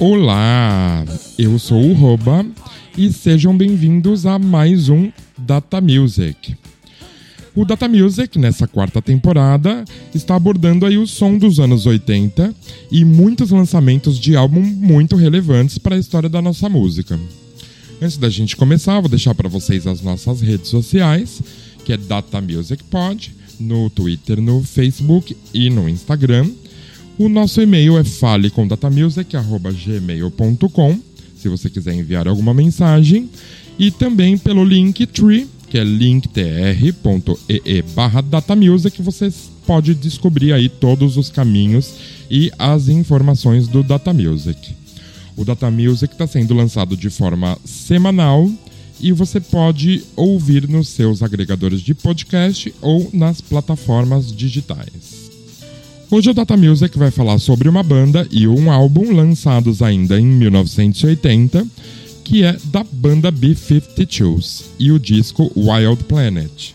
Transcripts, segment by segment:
Olá, eu sou o Roba e sejam bem-vindos a mais um Data Music. O Data Music, nessa quarta temporada, está abordando aí o som dos anos 80 e muitos lançamentos de álbum muito relevantes para a história da nossa música. Antes da gente começar, vou deixar para vocês as nossas redes sociais, que é Data Music Pod, no Twitter, no Facebook e no Instagram. O nosso e-mail é falecomdatamusic.gmail.com, se você quiser enviar alguma mensagem. E também pelo Linktree, que é linktr.ee barra datamusic, você pode descobrir aí todos os caminhos e as informações do Data Music. O Data Music está sendo lançado de forma semanal e você pode ouvir nos seus agregadores de podcast ou nas plataformas digitais. Hoje o Data Music vai falar sobre uma banda e um álbum lançados ainda em 1980 que é da banda B-52s e o disco Wild Planet.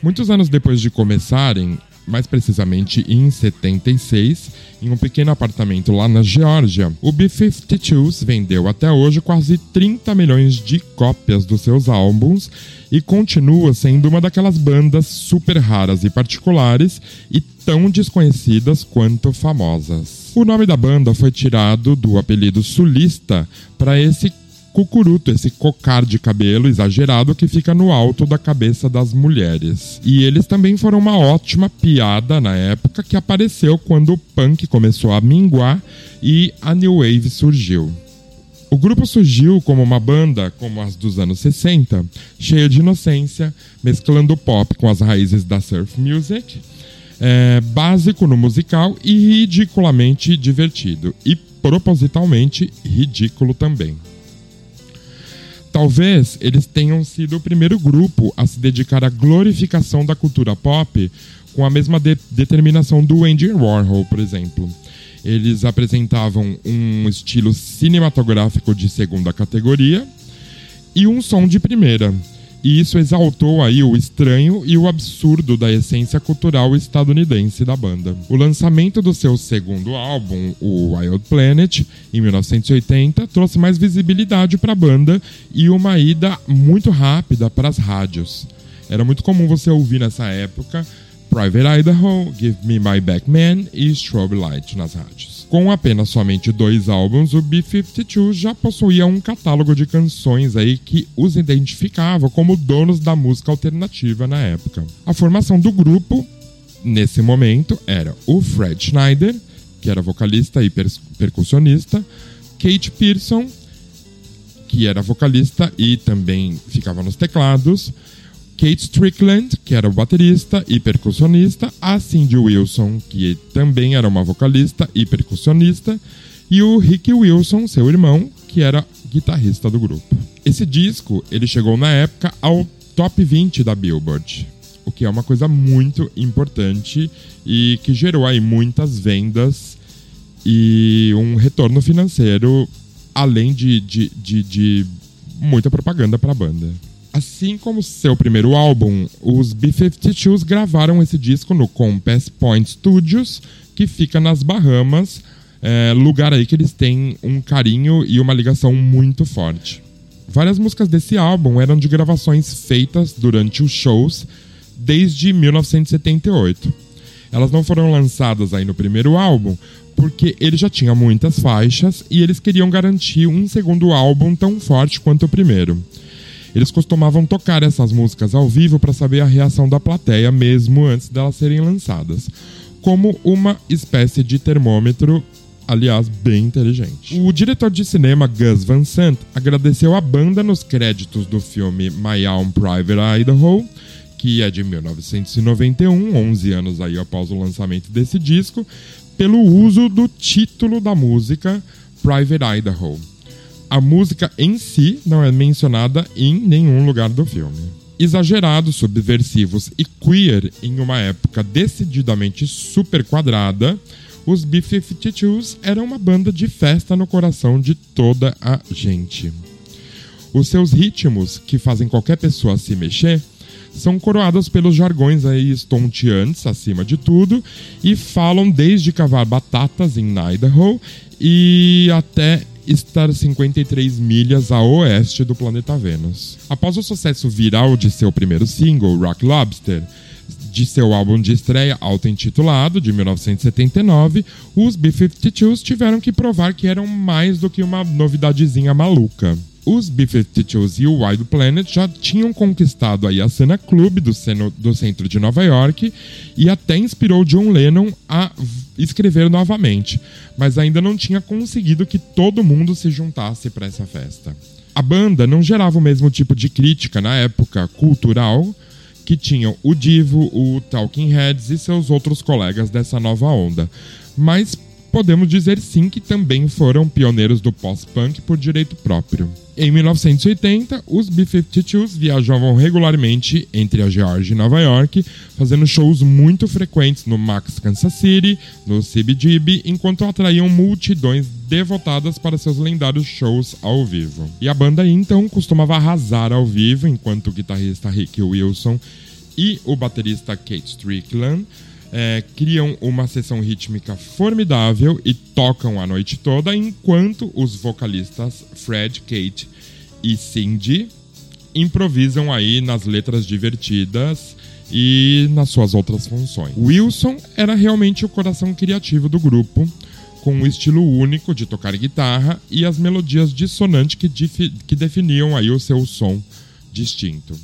Muitos anos depois de começarem, mais precisamente em 76, em um pequeno apartamento lá na Geórgia. O B-52s vendeu até hoje quase 30 milhões de cópias dos seus álbuns e continua sendo uma daquelas bandas super raras e particulares e tão desconhecidas quanto famosas. O nome da banda foi tirado do apelido sulista para esse cucuruto, esse cocar de cabelo exagerado que fica no alto da cabeça das mulheres. E eles também foram uma ótima piada na época que apareceu quando o punk começou a minguar e a new wave surgiu. O grupo surgiu como uma banda, como as dos anos 60, cheia de inocência, mesclando pop com as raízes da surf music, é, básico no musical e ridiculamente divertido. E propositalmente ridículo também. Talvez eles tenham sido o primeiro grupo a se dedicar à glorificação da cultura pop com a mesma de determinação do Andy Warhol, por exemplo. Eles apresentavam um estilo cinematográfico de segunda categoria e um som de primeira, e isso exaltou aí o estranho e o absurdo da essência cultural estadunidense da banda. O lançamento do seu segundo álbum, o Wild Planet, em 1980, trouxe mais visibilidade para a banda e uma ida muito rápida para as rádios. Era muito comum você ouvir nessa época Private Idaho, Give Me My Back Man e Strobe Light nas rádios. Com apenas somente dois álbuns, o B-52 já possuía um catálogo de canções aí que os identificava como donos da música alternativa na época. A formação do grupo, nesse momento, era o Fred Schneider, que era vocalista e per percussionista, Kate Pearson, que era vocalista e também ficava nos teclados, Kate Strickland, que era baterista e percussionista, a Cindy Wilson, que também era uma vocalista e percussionista, e o Rick Wilson, seu irmão, que era guitarrista do grupo. Esse disco, ele chegou na época ao top 20 da Billboard, o que é uma coisa muito importante e que gerou aí muitas vendas e um retorno financeiro, além de, de, de, de muita propaganda para a banda. Assim como seu primeiro álbum, os B-52s gravaram esse disco no Compass Point Studios, que fica nas Bahamas, é, lugar aí que eles têm um carinho e uma ligação muito forte. Várias músicas desse álbum eram de gravações feitas durante os shows desde 1978. Elas não foram lançadas aí no primeiro álbum porque ele já tinha muitas faixas e eles queriam garantir um segundo álbum tão forte quanto o primeiro. Eles costumavam tocar essas músicas ao vivo para saber a reação da plateia mesmo antes delas serem lançadas, como uma espécie de termômetro aliás, bem inteligente. O diretor de cinema Gus Van Sant agradeceu a banda nos créditos do filme My Own Private Idaho, que é de 1991, 11 anos aí após o lançamento desse disco, pelo uso do título da música Private Idaho a música em si não é mencionada em nenhum lugar do filme. Exagerados, subversivos e queer em uma época decididamente super quadrada, os B-52s eram uma banda de festa no coração de toda a gente. Os seus ritmos, que fazem qualquer pessoa se mexer, são coroados pelos jargões aí estonteantes, acima de tudo, e falam desde cavar batatas em Idaho e até estar 53 milhas a oeste do planeta Vênus. Após o sucesso viral de seu primeiro single, Rock Lobster, de seu álbum de estreia auto-intitulado, de 1979, os B-52s tiveram que provar que eram mais do que uma novidadezinha maluca. Os B-52s e o Wild Planet já tinham conquistado aí a cena club do, do centro de Nova York e até inspirou John Lennon a escrever novamente, mas ainda não tinha conseguido que todo mundo se juntasse para essa festa. A banda não gerava o mesmo tipo de crítica na época cultural que tinham o Divo, o Talking Heads e seus outros colegas dessa nova onda, mas podemos dizer sim que também foram pioneiros do pós-punk por direito próprio. Em 1980, os B-52s viajavam regularmente entre a Geórgia e Nova York, fazendo shows muito frequentes no Max Kansas City, no CBGB, enquanto atraíam multidões devotadas para seus lendários shows ao vivo. E a banda então costumava arrasar ao vivo, enquanto o guitarrista Rick Wilson e o baterista Kate Strickland é, criam uma sessão rítmica formidável e tocam a noite toda, enquanto os vocalistas Fred, Kate e Cindy improvisam aí nas letras divertidas e nas suas outras funções. Wilson era realmente o coração criativo do grupo, com um estilo único de tocar guitarra e as melodias dissonantes que, que definiam aí o seu som distinto.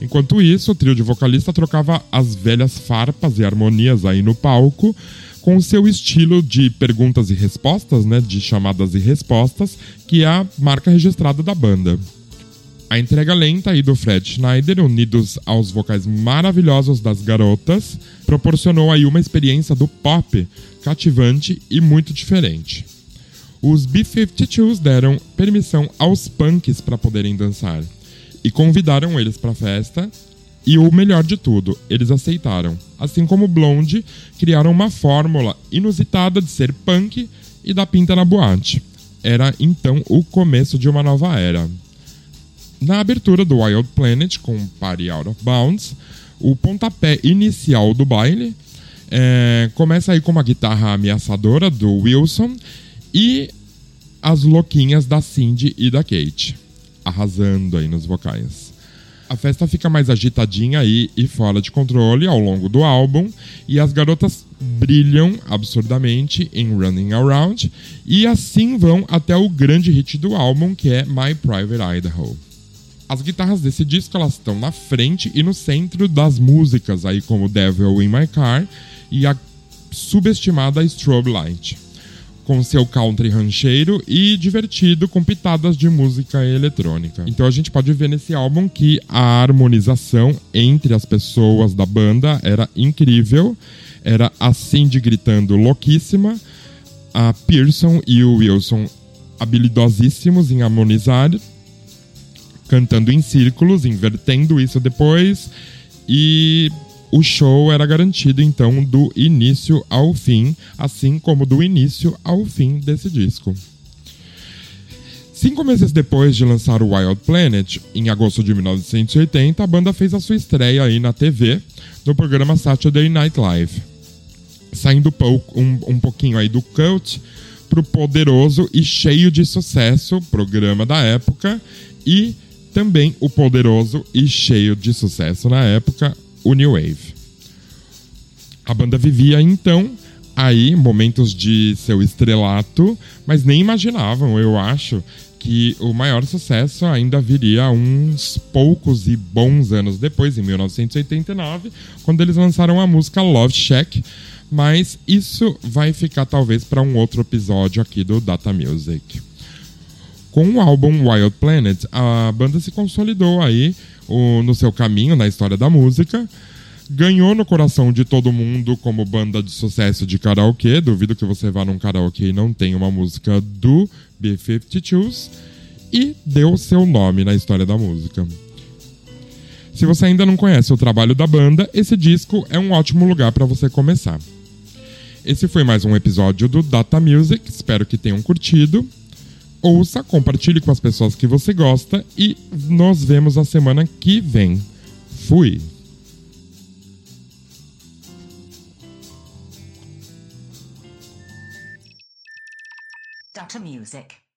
Enquanto isso, o trio de vocalista trocava as velhas farpas e harmonias aí no palco, com o seu estilo de perguntas e respostas, né, de chamadas e respostas, que é a marca registrada da banda. A entrega lenta aí do Fred Schneider, unidos aos vocais maravilhosos das garotas, proporcionou aí uma experiência do pop cativante e muito diferente. Os B-52s deram permissão aos punks para poderem dançar e convidaram eles para a festa. E o melhor de tudo, eles aceitaram. Assim como Blonde, criaram uma fórmula inusitada de ser punk e dar pinta na boate. Era então o começo de uma nova era. Na abertura do Wild Planet com Party Out of Bounds, o pontapé inicial do baile é, começa aí com uma guitarra ameaçadora do Wilson e as louquinhas da Cindy e da Kate arrasando aí nos vocais. A festa fica mais agitadinha aí e fora de controle ao longo do álbum, e as garotas brilham absurdamente em Running Around, e assim vão até o grande hit do álbum, que é My Private Idaho. As guitarras desse disco elas estão na frente e no centro das músicas, aí como Devil in My Car e a subestimada Strobe Light com seu country rancheiro e divertido com pitadas de música eletrônica. Então a gente pode ver nesse álbum que a harmonização entre as pessoas da banda era incrível. Era a Cindy gritando louquíssima, a Pearson e o Wilson habilidosíssimos em harmonizar, cantando em círculos, invertendo isso depois e o show era garantido então do início ao fim, assim como do início ao fim desse disco. Cinco meses depois de lançar o Wild Planet, em agosto de 1980, a banda fez a sua estreia aí na TV, no programa Saturday Night Live. Saindo um, um pouquinho aí do cult pro poderoso e cheio de sucesso programa da época e também o poderoso e cheio de sucesso na época o New Wave. A banda vivia então aí momentos de seu estrelato, mas nem imaginavam, eu acho, que o maior sucesso ainda viria uns poucos e bons anos depois, em 1989, quando eles lançaram a música Love Shack. Mas isso vai ficar talvez para um outro episódio aqui do Data Music. Com o álbum Wild Planet, a banda se consolidou aí o, no seu caminho na história da música. Ganhou no coração de todo mundo como banda de sucesso de karaokê. Duvido que você vá num karaokê e não tenha uma música do B-52s. E deu seu nome na história da música. Se você ainda não conhece o trabalho da banda, esse disco é um ótimo lugar para você começar. Esse foi mais um episódio do Data Music. Espero que tenham curtido. Ouça, compartilhe com as pessoas que você gosta e nos vemos a semana que vem. Fui! Data Music